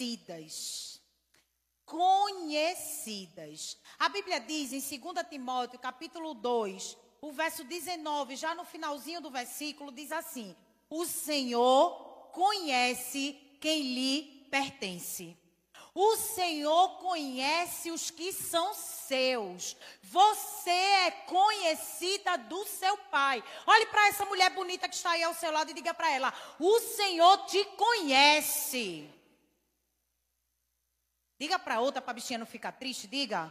conhecidas. Conhecidas. A Bíblia diz em 2 Timóteo, capítulo 2, o verso 19, já no finalzinho do versículo, diz assim: O Senhor conhece quem lhe pertence. O Senhor conhece os que são seus. Você é conhecida do seu pai. Olhe para essa mulher bonita que está aí ao seu lado e diga para ela: O Senhor te conhece. Diga para outra para a bichinha não ficar triste, diga.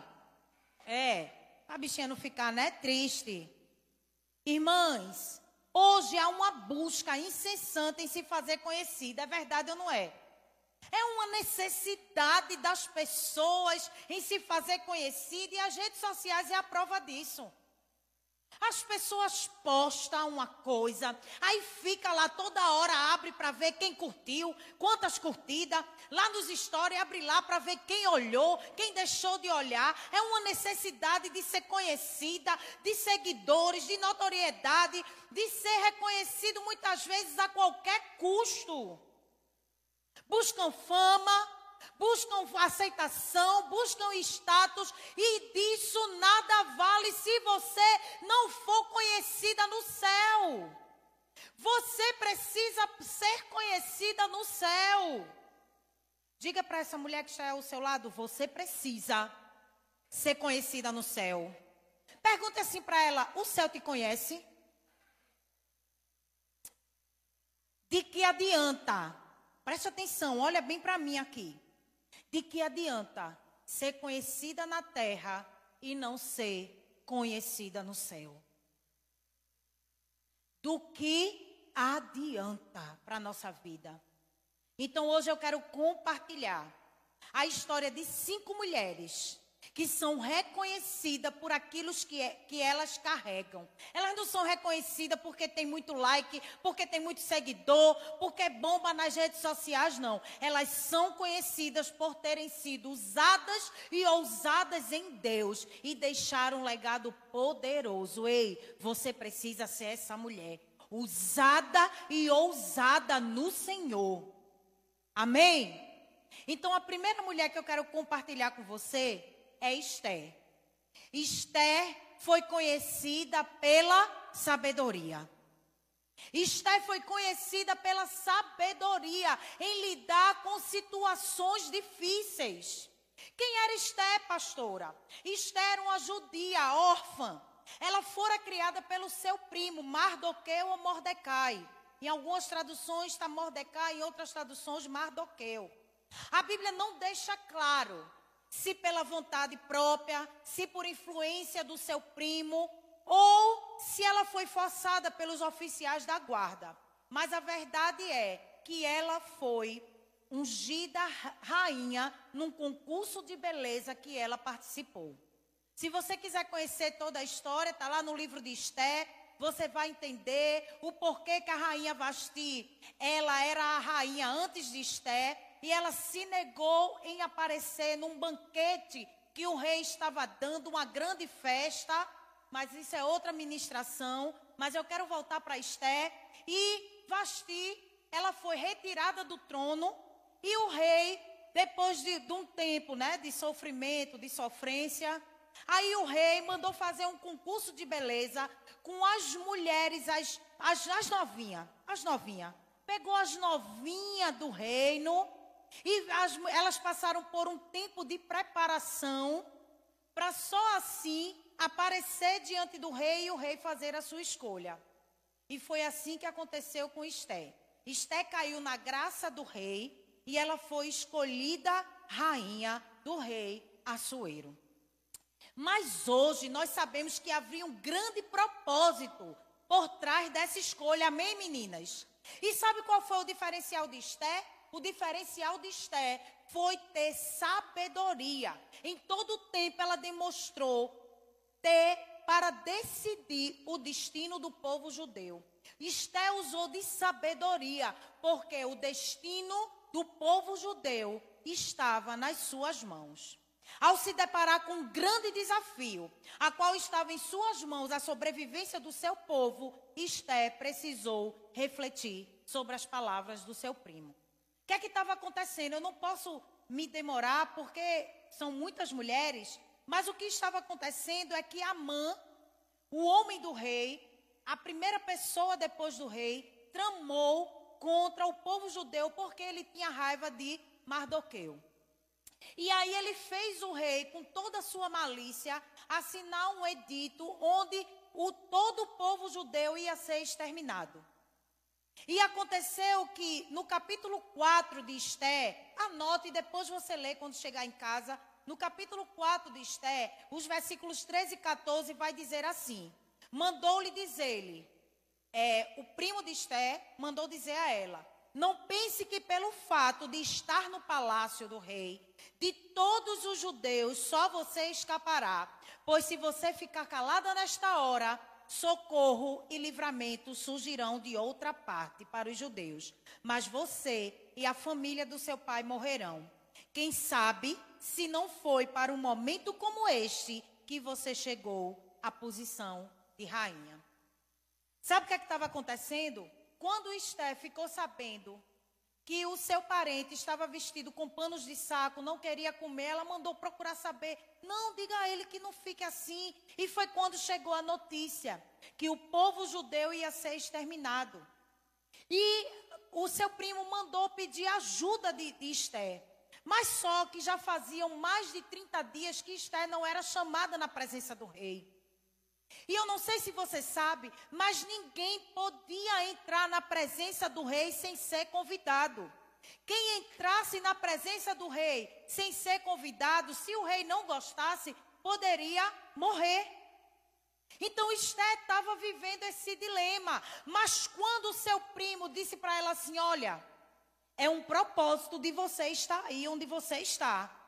É, para a bichinha não ficar, né, triste. Irmãs, hoje há uma busca incessante em se fazer conhecida. É verdade ou não é? É uma necessidade das pessoas em se fazer conhecida e as redes sociais é a prova disso. As pessoas postam uma coisa, aí fica lá toda hora, abre para ver quem curtiu, quantas curtidas, lá nos stories abre lá para ver quem olhou, quem deixou de olhar. É uma necessidade de ser conhecida, de seguidores, de notoriedade, de ser reconhecido muitas vezes a qualquer custo buscam fama, buscam aceitação, buscam status, e disso nada vale se você não for conhecida no céu. Você precisa ser conhecida no céu. Diga para essa mulher que está ao seu lado: você precisa ser conhecida no céu. Pergunte assim para ela: o céu te conhece? De que adianta Preste atenção, olha bem para mim aqui. De que adianta ser conhecida na terra e não ser conhecida no céu? Do que adianta para a nossa vida? Então hoje eu quero compartilhar a história de cinco mulheres que são reconhecidas por aquilo que, é, que elas carregam. Elas não são reconhecidas porque tem muito like, porque tem muito seguidor, porque é bomba nas redes sociais, não. Elas são conhecidas por terem sido usadas e ousadas em Deus e deixaram um legado poderoso. Ei, você precisa ser essa mulher, usada e ousada no Senhor. Amém? Então, a primeira mulher que eu quero compartilhar com você é Esther. Esther foi conhecida pela sabedoria. Esther foi conhecida pela sabedoria em lidar com situações difíceis. Quem era Esther, pastora? Esther era uma judia órfã. Ela fora criada pelo seu primo, Mardoqueu ou Mordecai. Em algumas traduções está Mordecai, em outras traduções Mardoqueu. A Bíblia não deixa claro se pela vontade própria, se por influência do seu primo, ou se ela foi forçada pelos oficiais da guarda. Mas a verdade é que ela foi ungida rainha num concurso de beleza que ela participou. Se você quiser conhecer toda a história, está lá no livro de Esté. Você vai entender o porquê que a rainha Vasti, ela era a rainha antes de Esté e ela se negou em aparecer num banquete que o rei estava dando, uma grande festa, mas isso é outra ministração. Mas eu quero voltar para Esté. E Vasti, ela foi retirada do trono e o rei, depois de, de um tempo né, de sofrimento, de sofrência, aí o rei mandou fazer um concurso de beleza com as mulheres, as, as, as novinhas, as novinhas. Pegou as novinhas do reino e as, elas passaram por um tempo de preparação para só assim aparecer diante do rei e o rei fazer a sua escolha. E foi assim que aconteceu com Esté. Esté caiu na graça do rei e ela foi escolhida rainha do rei Assuero. Mas hoje nós sabemos que havia um grande propósito por trás dessa escolha, amém, meninas? E sabe qual foi o diferencial de Esté? O diferencial de Esther foi ter sabedoria. Em todo o tempo ela demonstrou ter para decidir o destino do povo judeu. Esther usou de sabedoria, porque o destino do povo judeu estava nas suas mãos. Ao se deparar com um grande desafio, a qual estava em suas mãos a sobrevivência do seu povo, Esther precisou refletir sobre as palavras do seu primo. Que é que estava acontecendo? Eu não posso me demorar porque são muitas mulheres, mas o que estava acontecendo é que Amã, o homem do rei, a primeira pessoa depois do rei, tramou contra o povo judeu porque ele tinha raiva de Mardoqueu. E aí ele fez o rei, com toda a sua malícia, assinar um edito onde o, todo o povo judeu ia ser exterminado. E aconteceu que no capítulo 4 de Esté, anote e depois você lê quando chegar em casa, no capítulo 4 de Esté, os versículos 13 e 14 vai dizer assim: Mandou-lhe dizer-lhe, é, o primo de Esté mandou dizer a ela: Não pense que pelo fato de estar no palácio do rei, de todos os judeus, só você escapará. Pois se você ficar calada nesta hora, socorro e livramento surgirão de outra parte para os judeus. Mas você e a família do seu pai morrerão. Quem sabe se não foi para um momento como este que você chegou à posição de rainha. Sabe o que é estava acontecendo? Quando Esté ficou sabendo que o seu parente estava vestido com panos de saco, não queria comer, ela mandou procurar saber. Não, diga a ele que não fique assim. E foi quando chegou a notícia que o povo judeu ia ser exterminado. E o seu primo mandou pedir ajuda de, de Esther. Mas só que já faziam mais de 30 dias que Esther não era chamada na presença do rei. E eu não sei se você sabe, mas ninguém podia entrar na presença do rei sem ser convidado. Quem entrasse na presença do rei sem ser convidado, se o rei não gostasse, poderia morrer. Então Esté estava vivendo esse dilema. Mas quando seu primo disse para ela assim: Olha, é um propósito de você estar aí onde você está.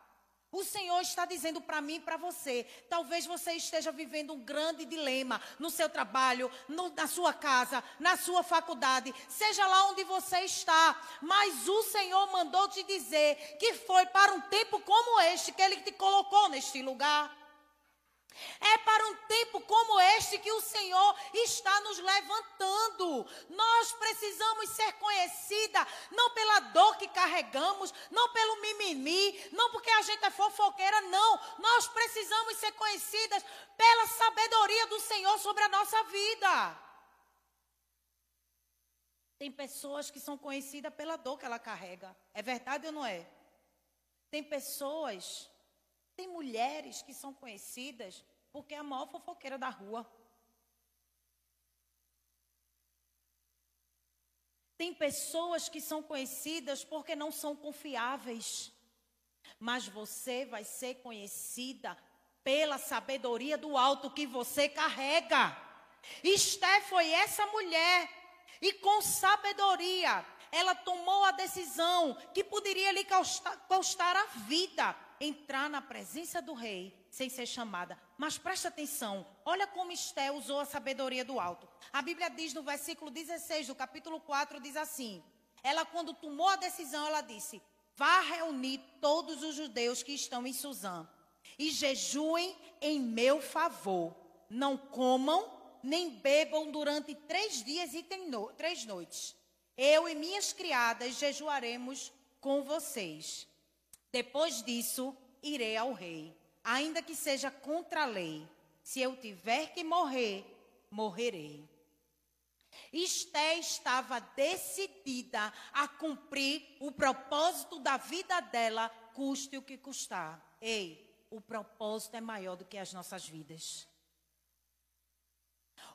O Senhor está dizendo para mim e para você. Talvez você esteja vivendo um grande dilema no seu trabalho, no, na sua casa, na sua faculdade, seja lá onde você está. Mas o Senhor mandou te dizer que foi para um tempo como este que Ele te colocou neste lugar. É para um tempo como este que o Senhor está nos levantando. Nós precisamos ser conhecida não pela dor que carregamos, não pelo mimimi, não porque a gente é fofoqueira, não. Nós precisamos ser conhecidas pela sabedoria do Senhor sobre a nossa vida. Tem pessoas que são conhecidas pela dor que ela carrega. É verdade ou não é? Tem pessoas tem mulheres que são conhecidas porque é a maior fofoqueira da rua. Tem pessoas que são conhecidas porque não são confiáveis. Mas você vai ser conhecida pela sabedoria do alto que você carrega. Esté foi essa mulher. E com sabedoria, ela tomou a decisão que poderia lhe custar, custar a vida entrar na presença do rei sem ser chamada. Mas presta atenção, olha como Esté usou a sabedoria do alto. A Bíblia diz no versículo 16 do capítulo 4, diz assim: Ela, quando tomou a decisão, ela disse: Vá reunir todos os judeus que estão em Suzã e jejuem em meu favor. Não comam nem bebam durante três dias e três noites. Eu e minhas criadas jejuaremos com vocês. Depois disso, irei ao rei, ainda que seja contra a lei. Se eu tiver que morrer, morrerei. Esté estava decidida a cumprir o propósito da vida dela, custe o que custar. Ei, o propósito é maior do que as nossas vidas.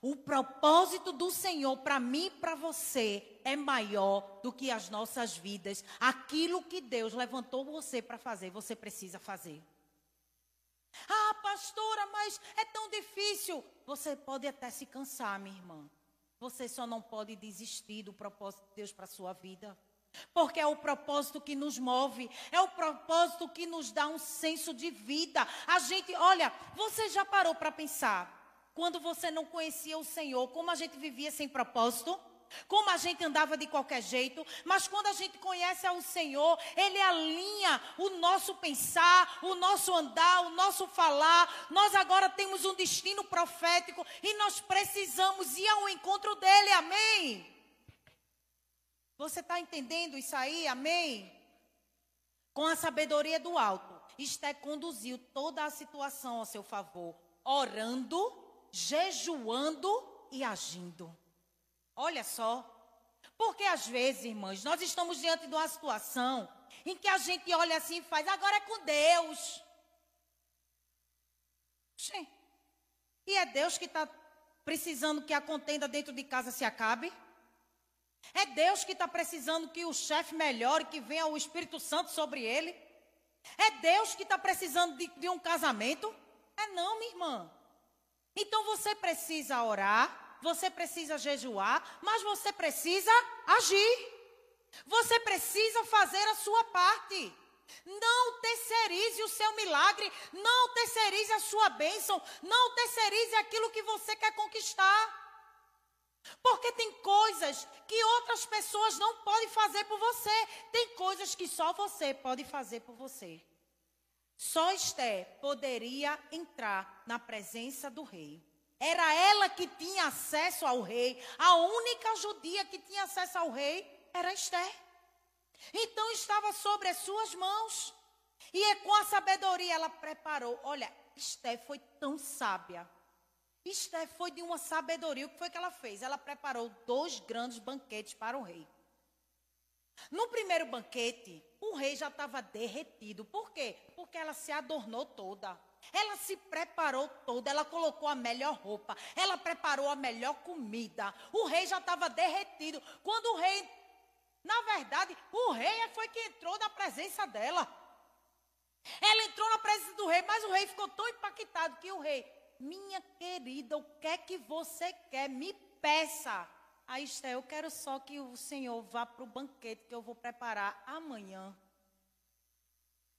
O propósito do Senhor para mim e para você é maior do que as nossas vidas. Aquilo que Deus levantou você para fazer, você precisa fazer. Ah, pastora, mas é tão difícil. Você pode até se cansar, minha irmã. Você só não pode desistir do propósito de Deus para a sua vida. Porque é o propósito que nos move, é o propósito que nos dá um senso de vida. A gente, olha, você já parou para pensar quando você não conhecia o Senhor, como a gente vivia sem propósito, como a gente andava de qualquer jeito, mas quando a gente conhece ao Senhor, Ele alinha o nosso pensar, o nosso andar, o nosso falar. Nós agora temos um destino profético e nós precisamos ir ao encontro dele, amém? Você está entendendo isso aí? Amém? Com a sabedoria do alto, Esté conduziu toda a situação a seu favor, orando, jejuando e agindo. Olha só. Porque às vezes, irmãs, nós estamos diante de uma situação em que a gente olha assim e faz, agora é com Deus. Sim. E é Deus que está precisando que a contenda dentro de casa se acabe? É Deus que está precisando que o chefe melhore, que venha o Espírito Santo sobre ele? É Deus que está precisando de, de um casamento? É não, minha irmã. Então você precisa orar, você precisa jejuar, mas você precisa agir. Você precisa fazer a sua parte. Não terceirize o seu milagre, não terceirize a sua bênção, não terceirize aquilo que você quer conquistar. Porque tem coisas que outras pessoas não podem fazer por você, tem coisas que só você pode fazer por você. Só Esther poderia entrar na presença do rei. Era ela que tinha acesso ao rei. A única judia que tinha acesso ao rei era Esther. Então estava sobre as suas mãos. E é com a sabedoria ela preparou. Olha, Esther foi tão sábia. Esther foi de uma sabedoria. O que foi que ela fez? Ela preparou dois grandes banquetes para o rei. No primeiro banquete, o rei já estava derretido. Por quê? Porque ela se adornou toda. Ela se preparou toda, ela colocou a melhor roupa, ela preparou a melhor comida. O rei já estava derretido. Quando o rei, na verdade, o rei é foi que entrou na presença dela. Ela entrou na presença do rei, mas o rei ficou tão impactado que o rei, minha querida, o que é que você quer? Me peça. Aí, Esté, eu quero só que o Senhor vá para o banquete que eu vou preparar amanhã.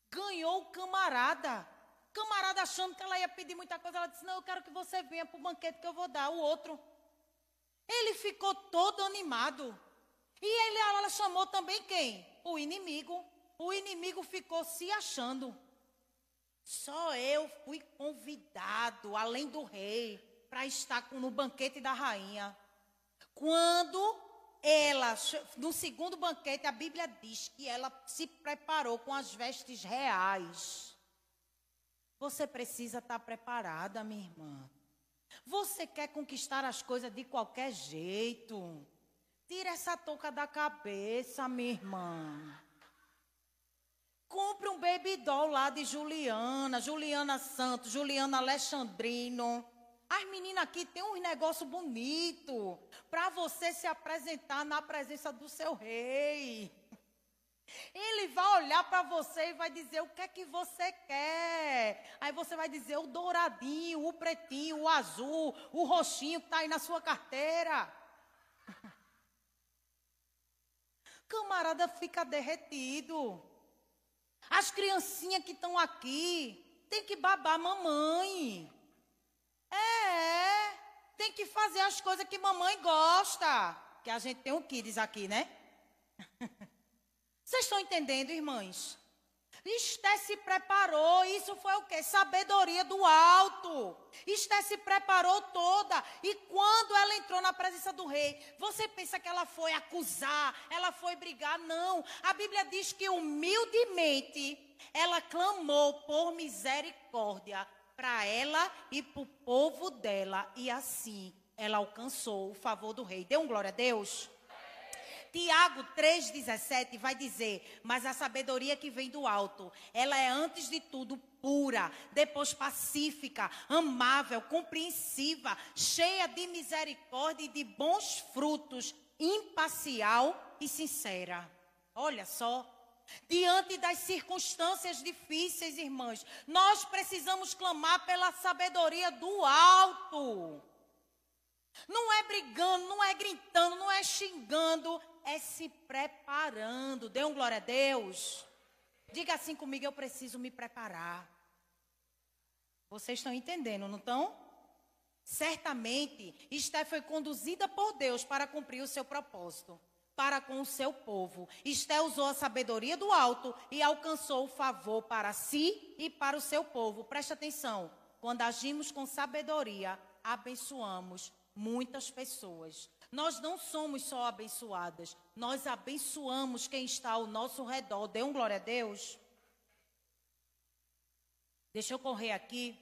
Ganhou o camarada. Camarada achando que ela ia pedir muita coisa, ela disse: Não, eu quero que você venha para o banquete que eu vou dar. O outro. Ele ficou todo animado. E ele, ela chamou também quem? O inimigo. O inimigo ficou se achando. Só eu fui convidado, além do rei, para estar no banquete da rainha. Quando ela, no segundo banquete, a Bíblia diz que ela se preparou com as vestes reais. Você precisa estar preparada, minha irmã. Você quer conquistar as coisas de qualquer jeito. Tira essa touca da cabeça, minha irmã. Compre um baby doll lá de Juliana, Juliana Santos, Juliana Alexandrino. As meninas aqui têm um negócio bonito para você se apresentar na presença do seu rei. Ele vai olhar para você e vai dizer o que é que você quer. Aí você vai dizer o douradinho, o pretinho, o azul, o roxinho que está aí na sua carteira. Camarada fica derretido. As criancinhas que estão aqui tem que babar mamãe. É, tem que fazer as coisas que mamãe gosta. Que a gente tem um kids aqui, né? Vocês estão entendendo, irmãs? Esté se preparou, isso foi o que? Sabedoria do alto. Esté se preparou toda. E quando ela entrou na presença do rei, você pensa que ela foi acusar, ela foi brigar? Não. A Bíblia diz que humildemente ela clamou por misericórdia para ela e para o povo dela. E assim ela alcançou o favor do rei. Dê um glória a Deus. Tiago 3,17 vai dizer: Mas a sabedoria que vem do alto, ela é antes de tudo pura, depois pacífica, amável, compreensiva, cheia de misericórdia e de bons frutos, imparcial e sincera. Olha só, Diante das circunstâncias difíceis, irmãs, nós precisamos clamar pela sabedoria do alto. Não é brigando, não é gritando, não é xingando, é se preparando. Dê um glória a Deus. Diga assim comigo: eu preciso me preparar. Vocês estão entendendo, não estão? Certamente, Esté foi conduzida por Deus para cumprir o seu propósito para com o seu povo. Esté usou a sabedoria do alto e alcançou o favor para si e para o seu povo. Preste atenção. Quando agimos com sabedoria, abençoamos muitas pessoas. Nós não somos só abençoadas, nós abençoamos quem está ao nosso redor. Dê um glória a Deus. Deixa eu correr aqui.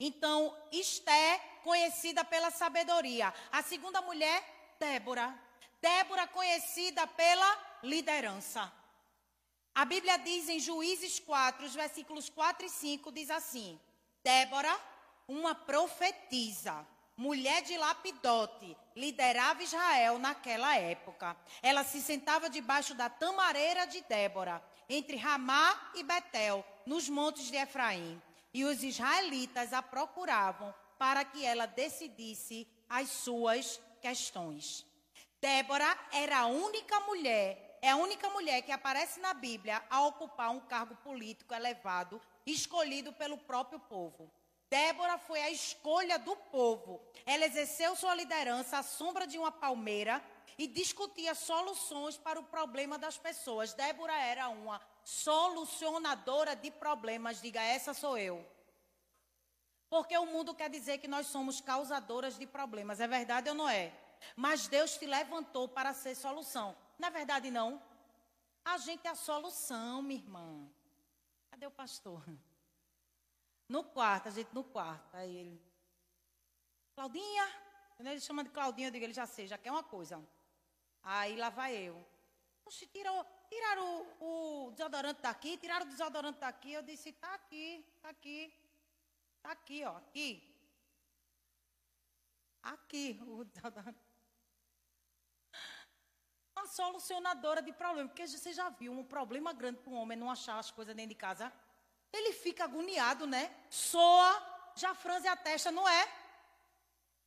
Então, Esté, conhecida pela sabedoria. A segunda mulher, Débora. Débora, conhecida pela liderança. A Bíblia diz em Juízes 4, os versículos 4 e 5, diz assim: Débora, uma profetisa, mulher de Lapidote, liderava Israel naquela época. Ela se sentava debaixo da tamareira de Débora, entre Ramá e Betel, nos montes de Efraim. E os israelitas a procuravam para que ela decidisse as suas questões. Débora era a única mulher, é a única mulher que aparece na Bíblia a ocupar um cargo político elevado, escolhido pelo próprio povo. Débora foi a escolha do povo. Ela exerceu sua liderança à sombra de uma palmeira e discutia soluções para o problema das pessoas. Débora era uma solucionadora de problemas. Diga, essa sou eu. Porque o mundo quer dizer que nós somos causadoras de problemas. É verdade ou não é? Mas Deus te levantou para ser solução. É verdade, não? A gente é a solução, minha irmã. Cadê o pastor? No quarto, a gente no quarto. Aí ele. Claudinha. Ele chama de Claudinha, eu digo, ele já sei, já quer uma coisa. Aí lá vai eu. Oxe, tirou, tiraram o, o desodorante daqui, tiraram o desodorante daqui. Eu disse, tá aqui, tá aqui. Tá aqui, ó, aqui. Aqui, o desodorante. Solucionadora de problema. Porque você já viu um problema grande para um homem não achar as coisas dentro de casa? Ele fica agoniado, né? Soa, já franze a testa, não é?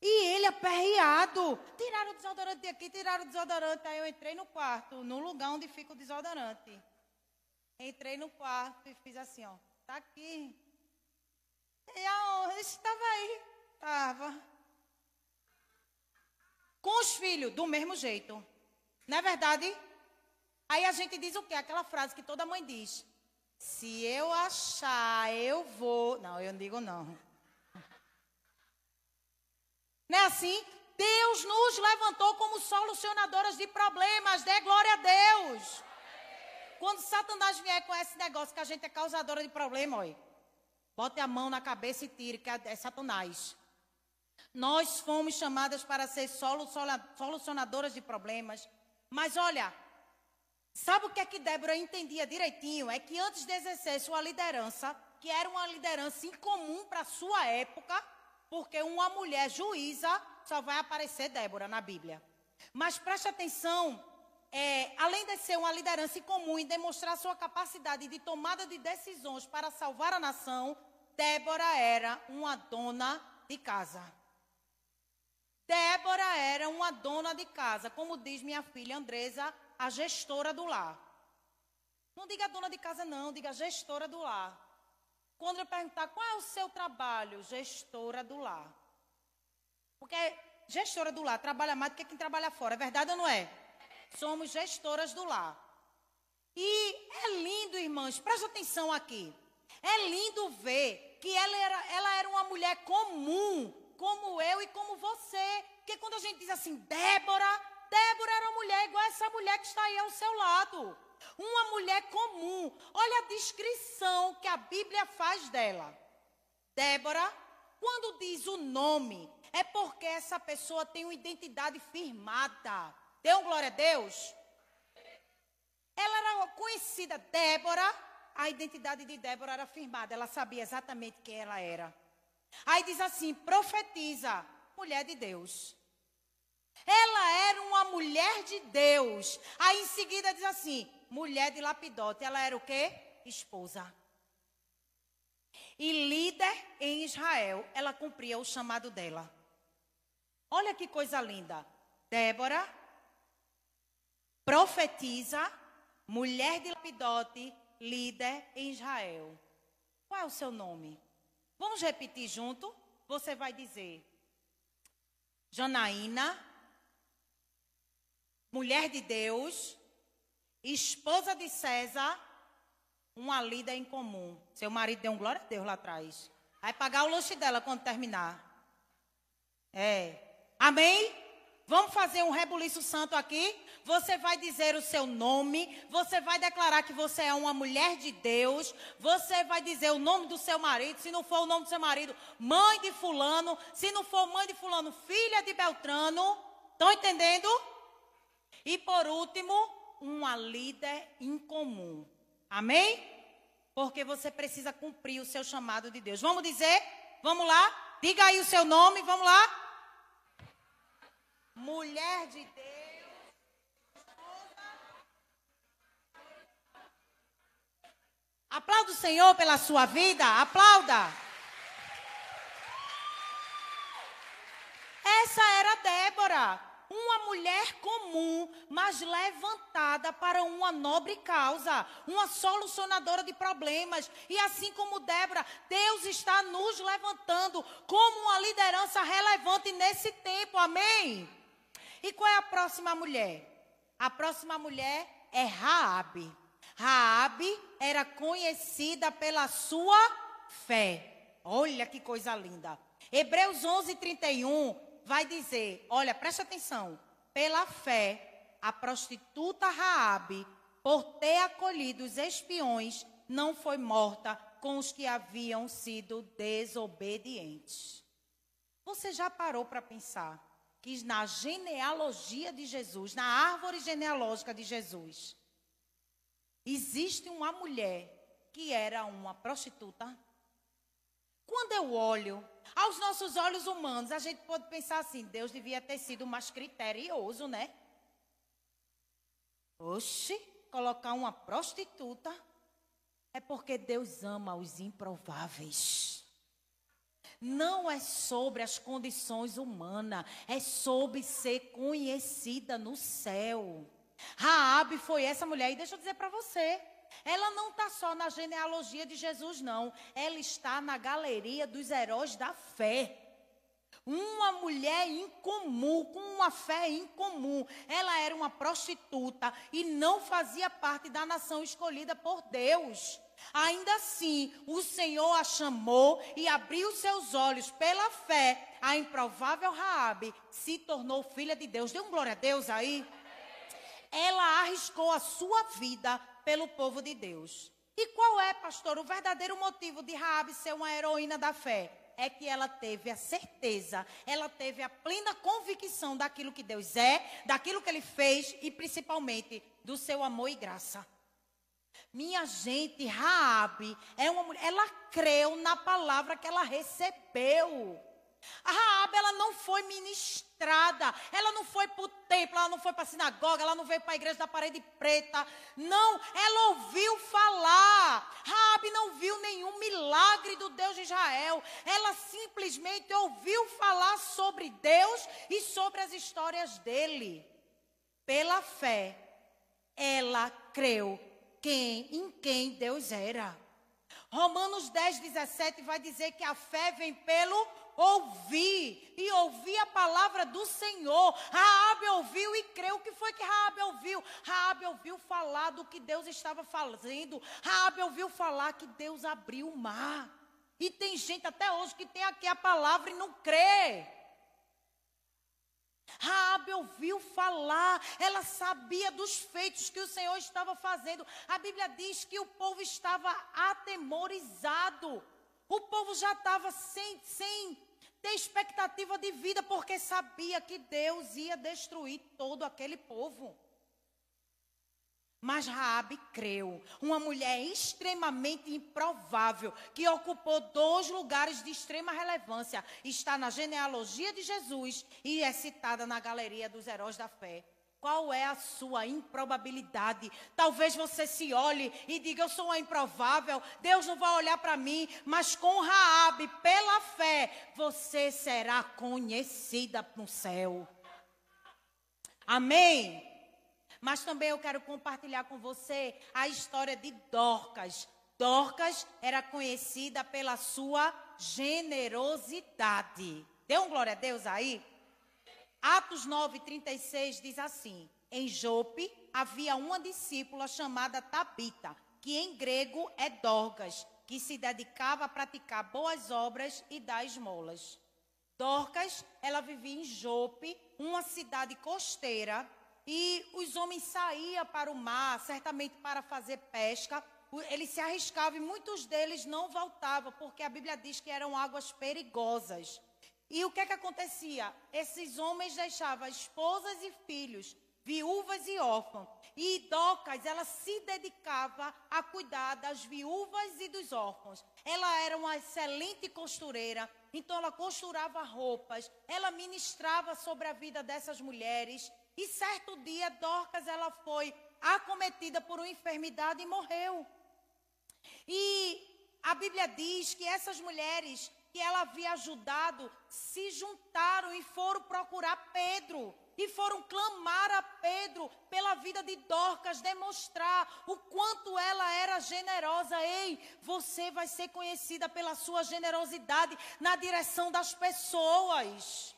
E ele aperreado. Tiraram o desodorante aqui, tiraram o desodorante. Aí eu entrei no quarto, no lugar onde fica o desodorante. Entrei no quarto e fiz assim, ó. Tá aqui. E aonde? Estava aí. Estava. Com os filhos, do mesmo jeito. Não é verdade? Aí a gente diz o quê? Aquela frase que toda mãe diz. Se eu achar, eu vou. Não, eu não digo não. Não é assim? Deus nos levantou como solucionadoras de problemas. Dê glória a Deus. Quando Satanás vier com esse negócio que a gente é causadora de problema, olha, bote a mão na cabeça e tire, que é Satanás. Nós fomos chamadas para ser solucionadoras de problemas. Mas olha, Sabe o que é que Débora entendia direitinho? É que antes de exercer sua liderança, que era uma liderança incomum para sua época, porque uma mulher juíza só vai aparecer Débora na Bíblia. Mas preste atenção, é, além de ser uma liderança incomum e demonstrar sua capacidade de tomada de decisões para salvar a nação, Débora era uma dona de casa. Débora era uma dona de casa, como diz minha filha Andresa, a gestora do lar. Não diga dona de casa, não, diga gestora do lar. Quando eu perguntar qual é o seu trabalho, gestora do lar. Porque gestora do lar trabalha mais do que quem trabalha fora, é verdade ou não é? Somos gestoras do lar. E é lindo, irmãos, presta atenção aqui. É lindo ver que ela era, ela era uma mulher comum, como eu e como você. Porque quando a gente diz assim, Débora, Débora era uma mulher igual essa mulher que está aí ao seu lado. Uma mulher comum. Olha a descrição que a Bíblia faz dela. Débora, quando diz o nome, é porque essa pessoa tem uma identidade firmada. Dê um glória a Deus. Ela era conhecida, Débora, a identidade de Débora era firmada, ela sabia exatamente quem ela era. Aí diz assim: profetiza, mulher de Deus. Ela era uma mulher de Deus. Aí em seguida diz assim: mulher de Lapidote. Ela era o quê? Esposa. E líder em Israel. Ela cumpria o chamado dela. Olha que coisa linda. Débora profetiza, mulher de Lapidote, líder em Israel. Qual é o seu nome? Vamos repetir junto? Você vai dizer Janaína, mulher de Deus, esposa de César, uma lida em comum. Seu marido deu um glória a Deus lá atrás. Vai pagar o luxo dela quando terminar. É. Amém? Vamos fazer um rebuliço santo aqui? Você vai dizer o seu nome, você vai declarar que você é uma mulher de Deus, você vai dizer o nome do seu marido, se não for o nome do seu marido, mãe de fulano, se não for mãe de fulano, filha de Beltrano. Estão entendendo? E por último, uma líder incomum. Amém? Porque você precisa cumprir o seu chamado de Deus. Vamos dizer? Vamos lá? Diga aí o seu nome, vamos lá? Mulher de Deus, Aplauda o Senhor pela sua vida, aplauda. Essa era Débora, uma mulher comum, mas levantada para uma nobre causa, uma solucionadora de problemas. E assim como Débora, Deus está nos levantando como uma liderança relevante nesse tempo, amém? E qual é a próxima mulher? A próxima mulher é Raabe. Raabe era conhecida pela sua fé. Olha que coisa linda. Hebreus 11:31 vai dizer, olha, presta atenção. Pela fé, a prostituta Raabe, por ter acolhido os espiões, não foi morta com os que haviam sido desobedientes. Você já parou para pensar que na genealogia de Jesus, na árvore genealógica de Jesus, existe uma mulher que era uma prostituta. Quando eu olho, aos nossos olhos humanos, a gente pode pensar assim: Deus devia ter sido mais criterioso, né? Oxe, colocar uma prostituta é porque Deus ama os improváveis não é sobre as condições humanas, é sobre ser conhecida no céu. Raabe foi essa mulher e deixa eu dizer para você, ela não está só na genealogia de Jesus não, ela está na galeria dos heróis da fé. Uma mulher incomum, com uma fé incomum. Ela era uma prostituta e não fazia parte da nação escolhida por Deus. Ainda assim, o Senhor a chamou e abriu seus olhos pela fé. A improvável Raabe se tornou filha de Deus. Dê um glória a Deus aí. Ela arriscou a sua vida pelo povo de Deus. E qual é, pastor, o verdadeiro motivo de Raabe ser uma heroína da fé? É que ela teve a certeza, ela teve a plena convicção daquilo que Deus é, daquilo que ele fez e principalmente do seu amor e graça. Minha gente, Raabe é uma mulher, ela creu na palavra que ela recebeu. A Raabe, ela não foi ministrada, ela não foi para o templo, ela não foi para a sinagoga, ela não veio para a igreja da parede preta. Não, ela ouviu falar. Raabe não viu nenhum milagre do Deus de Israel. Ela simplesmente ouviu falar sobre Deus e sobre as histórias dele. Pela fé, ela creu quem, em quem Deus era. Romanos 10, 17 vai dizer que a fé vem pelo ouvir e ouvir a palavra do Senhor. Raabe ouviu e creu. O que foi que Raabe ouviu? Raabe ouviu falar do que Deus estava fazendo. Raabe ouviu falar que Deus abriu o mar. E tem gente até hoje que tem aqui a palavra e não crê. Raabe ouviu falar, ela sabia dos feitos que o Senhor estava fazendo. A Bíblia diz que o povo estava atemorizado. O povo já estava sem, sem ter expectativa de vida, porque sabia que Deus ia destruir todo aquele povo. Mas Raabe creu, uma mulher extremamente improvável, que ocupou dois lugares de extrema relevância, está na genealogia de Jesus e é citada na galeria dos heróis da fé. Qual é a sua improbabilidade? Talvez você se olhe e diga: Eu sou uma improvável, Deus não vai olhar para mim, mas com Raabe, pela fé, você será conhecida no céu. Amém? Mas também eu quero compartilhar com você a história de Dorcas. Dorcas era conhecida pela sua generosidade. Dê um glória a Deus aí. Atos 9, 36 diz assim: Em Jope havia uma discípula chamada Tabita, que em grego é Dorcas, que se dedicava a praticar boas obras e dar esmolas. Dorcas, ela vivia em Jope, uma cidade costeira e os homens saíam para o mar, certamente para fazer pesca. Eles se arriscavam e muitos deles não voltavam, porque a Bíblia diz que eram águas perigosas. E o que é que acontecia? Esses homens deixavam esposas e filhos, viúvas e órfãos. E Docas, ela se dedicava a cuidar das viúvas e dos órfãos. Ela era uma excelente costureira, então ela costurava roupas, ela ministrava sobre a vida dessas mulheres. E certo dia, Dorcas, ela foi acometida por uma enfermidade e morreu. E a Bíblia diz que essas mulheres que ela havia ajudado se juntaram e foram procurar Pedro. E foram clamar a Pedro pela vida de Dorcas, demonstrar o quanto ela era generosa. Ei, você vai ser conhecida pela sua generosidade na direção das pessoas.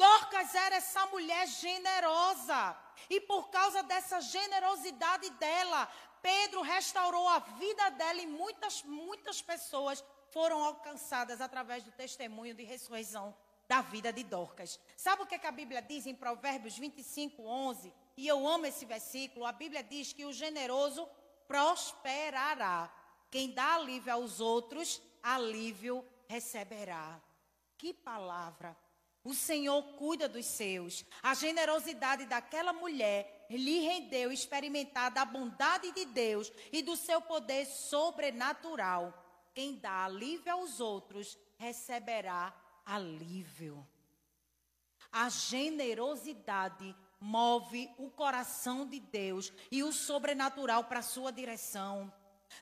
Dorcas era essa mulher generosa. E por causa dessa generosidade dela, Pedro restaurou a vida dela e muitas, muitas pessoas foram alcançadas através do testemunho de ressurreição da vida de Dorcas. Sabe o que, é que a Bíblia diz em Provérbios 25, 11? E eu amo esse versículo. A Bíblia diz que o generoso prosperará. Quem dá alívio aos outros, alívio receberá. Que palavra! O Senhor cuida dos seus. A generosidade daquela mulher lhe rendeu experimentar da bondade de Deus e do seu poder sobrenatural. Quem dá alívio aos outros receberá alívio. A generosidade move o coração de Deus e o sobrenatural para sua direção.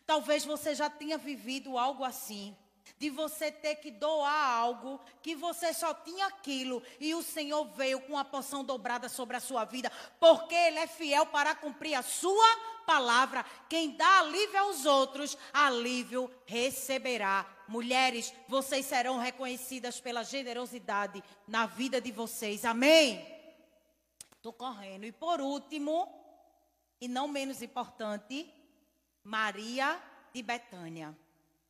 Talvez você já tenha vivido algo assim de você ter que doar algo que você só tinha aquilo e o Senhor veio com a porção dobrada sobre a sua vida, porque Ele é fiel para cumprir a sua palavra. Quem dá alívio aos outros, alívio receberá. Mulheres, vocês serão reconhecidas pela generosidade na vida de vocês. Amém? Estou correndo. E por último, e não menos importante, Maria de Betânia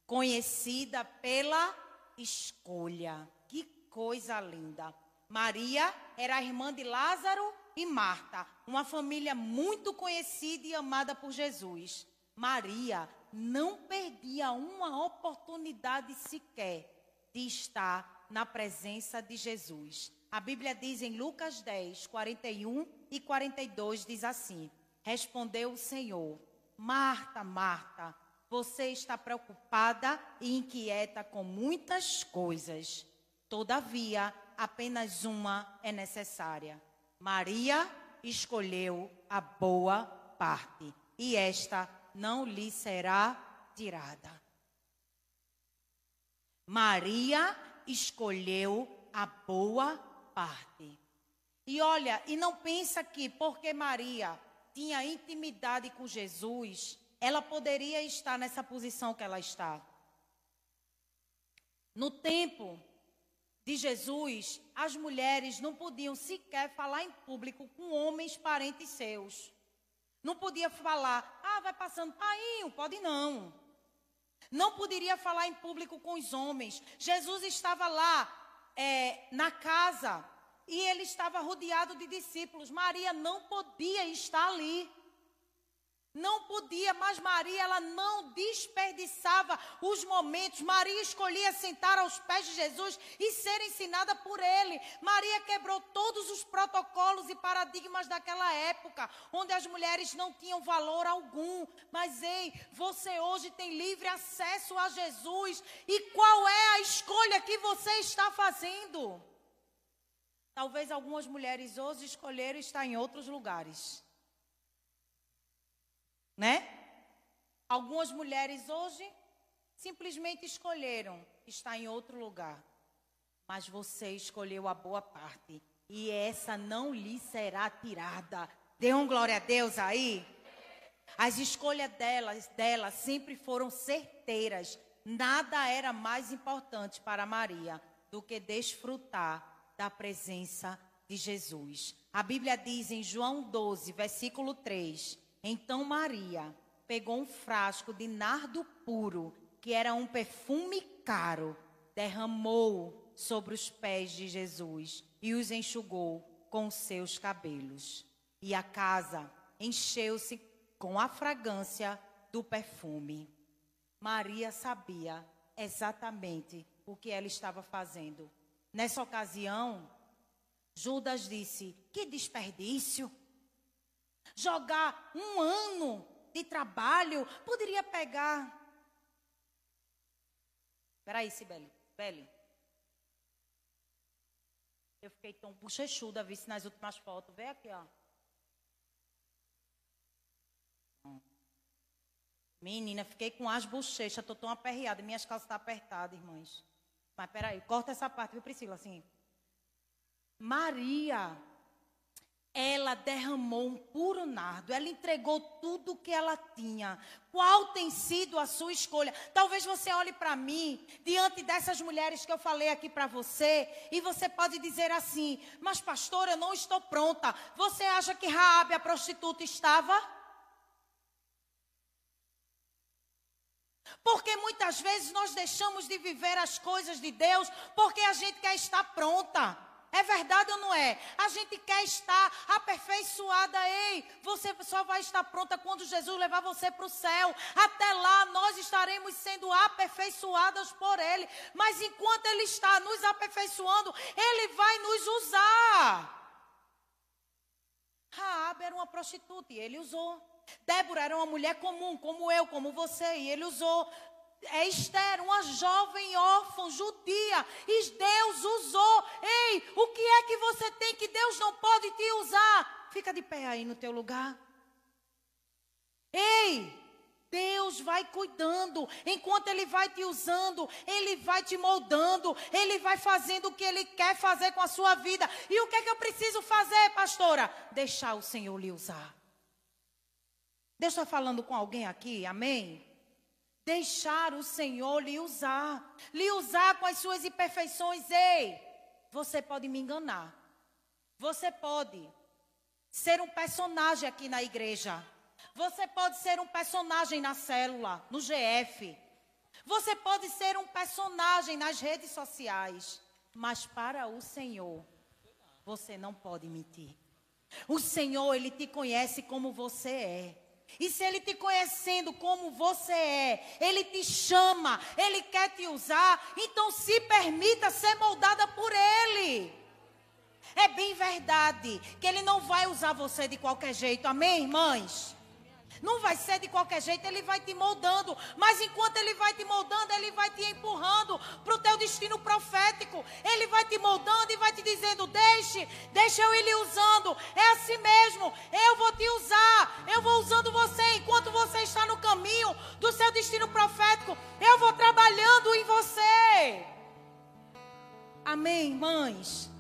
conhecida pela escolha. Que coisa linda. Maria era irmã de Lázaro e Marta, uma família muito conhecida e amada por Jesus. Maria não perdia uma oportunidade sequer de estar na presença de Jesus. A Bíblia diz em Lucas 10, 41 e 42, diz assim: Respondeu o Senhor, Marta, Marta, você está preocupada e inquieta com muitas coisas. Todavia, apenas uma é necessária. Maria escolheu a boa parte, e esta não lhe será tirada. Maria escolheu a boa parte. E olha, e não pensa que porque Maria tinha intimidade com Jesus, ela poderia estar nessa posição que ela está. No tempo de Jesus, as mulheres não podiam sequer falar em público com homens parentes seus. Não podia falar, ah, vai passando painho, pode não. Não poderia falar em público com os homens. Jesus estava lá é, na casa e ele estava rodeado de discípulos. Maria não podia estar ali. Não podia, mas Maria, ela não desperdiçava os momentos. Maria escolhia sentar aos pés de Jesus e ser ensinada por ele. Maria quebrou todos os protocolos e paradigmas daquela época, onde as mulheres não tinham valor algum. Mas ei, você hoje tem livre acesso a Jesus. E qual é a escolha que você está fazendo? Talvez algumas mulheres hoje escolheram estar em outros lugares né? Algumas mulheres hoje simplesmente escolheram estar em outro lugar. Mas você escolheu a boa parte. E essa não lhe será tirada. Dê um glória a Deus aí. As escolhas delas, dela sempre foram certeiras. Nada era mais importante para Maria do que desfrutar da presença de Jesus. A Bíblia diz em João 12, versículo 3: então Maria pegou um frasco de nardo puro, que era um perfume caro, derramou sobre os pés de Jesus e os enxugou com seus cabelos. E a casa encheu-se com a fragrância do perfume. Maria sabia exatamente o que ela estava fazendo. Nessa ocasião, Judas disse: Que desperdício! Jogar um ano de trabalho poderia pegar. Peraí, Sibeli. Beli. Eu fiquei tão bochechuda, vi nas últimas fotos. Vê aqui, ó. Menina, fiquei com as bochechas, tô tão aperreada. Minhas calças estão tá apertadas, irmãs. Mas peraí, corta essa parte, viu, Priscila? Assim. Maria, ela derramou um puro nardo, ela entregou tudo o que ela tinha. Qual tem sido a sua escolha? Talvez você olhe para mim, diante dessas mulheres que eu falei aqui para você, e você pode dizer assim: Mas, pastor, eu não estou pronta. Você acha que Raabe, a prostituta, estava? Porque muitas vezes nós deixamos de viver as coisas de Deus porque a gente quer estar pronta. É verdade ou não é? A gente quer estar aperfeiçoada. Ei, você só vai estar pronta quando Jesus levar você para o céu. Até lá nós estaremos sendo aperfeiçoadas por Ele. Mas enquanto Ele está nos aperfeiçoando, Ele vai nos usar. Raab era uma prostituta e ele usou. Débora era uma mulher comum, como eu, como você, e ele usou. É Esther, uma jovem órfã judia, e Deus usou. Ei, o que é que você tem que Deus não pode te usar? Fica de pé aí no teu lugar. Ei, Deus vai cuidando, enquanto Ele vai te usando, Ele vai te moldando, Ele vai fazendo o que Ele quer fazer com a sua vida. E o que é que eu preciso fazer, pastora? Deixar o Senhor lhe usar. Deus está falando com alguém aqui, amém? Deixar o Senhor lhe usar, lhe usar com as suas imperfeições. Ei, você pode me enganar, você pode ser um personagem aqui na igreja, você pode ser um personagem na célula, no GF, você pode ser um personagem nas redes sociais, mas para o Senhor, você não pode mentir. O Senhor, Ele te conhece como você é. E se Ele te conhecendo como você é, Ele te chama, Ele quer te usar, então se permita ser moldada por Ele. É bem verdade que Ele não vai usar você de qualquer jeito, amém, irmãs? Não vai ser de qualquer jeito, ele vai te moldando. Mas enquanto ele vai te moldando, ele vai te empurrando para o teu destino profético. Ele vai te moldando e vai te dizendo: deixe, deixe eu ir lhe usando. É assim mesmo, eu vou te usar. Eu vou usando você enquanto você está no caminho do seu destino profético. Eu vou trabalhando em você. Amém, mães?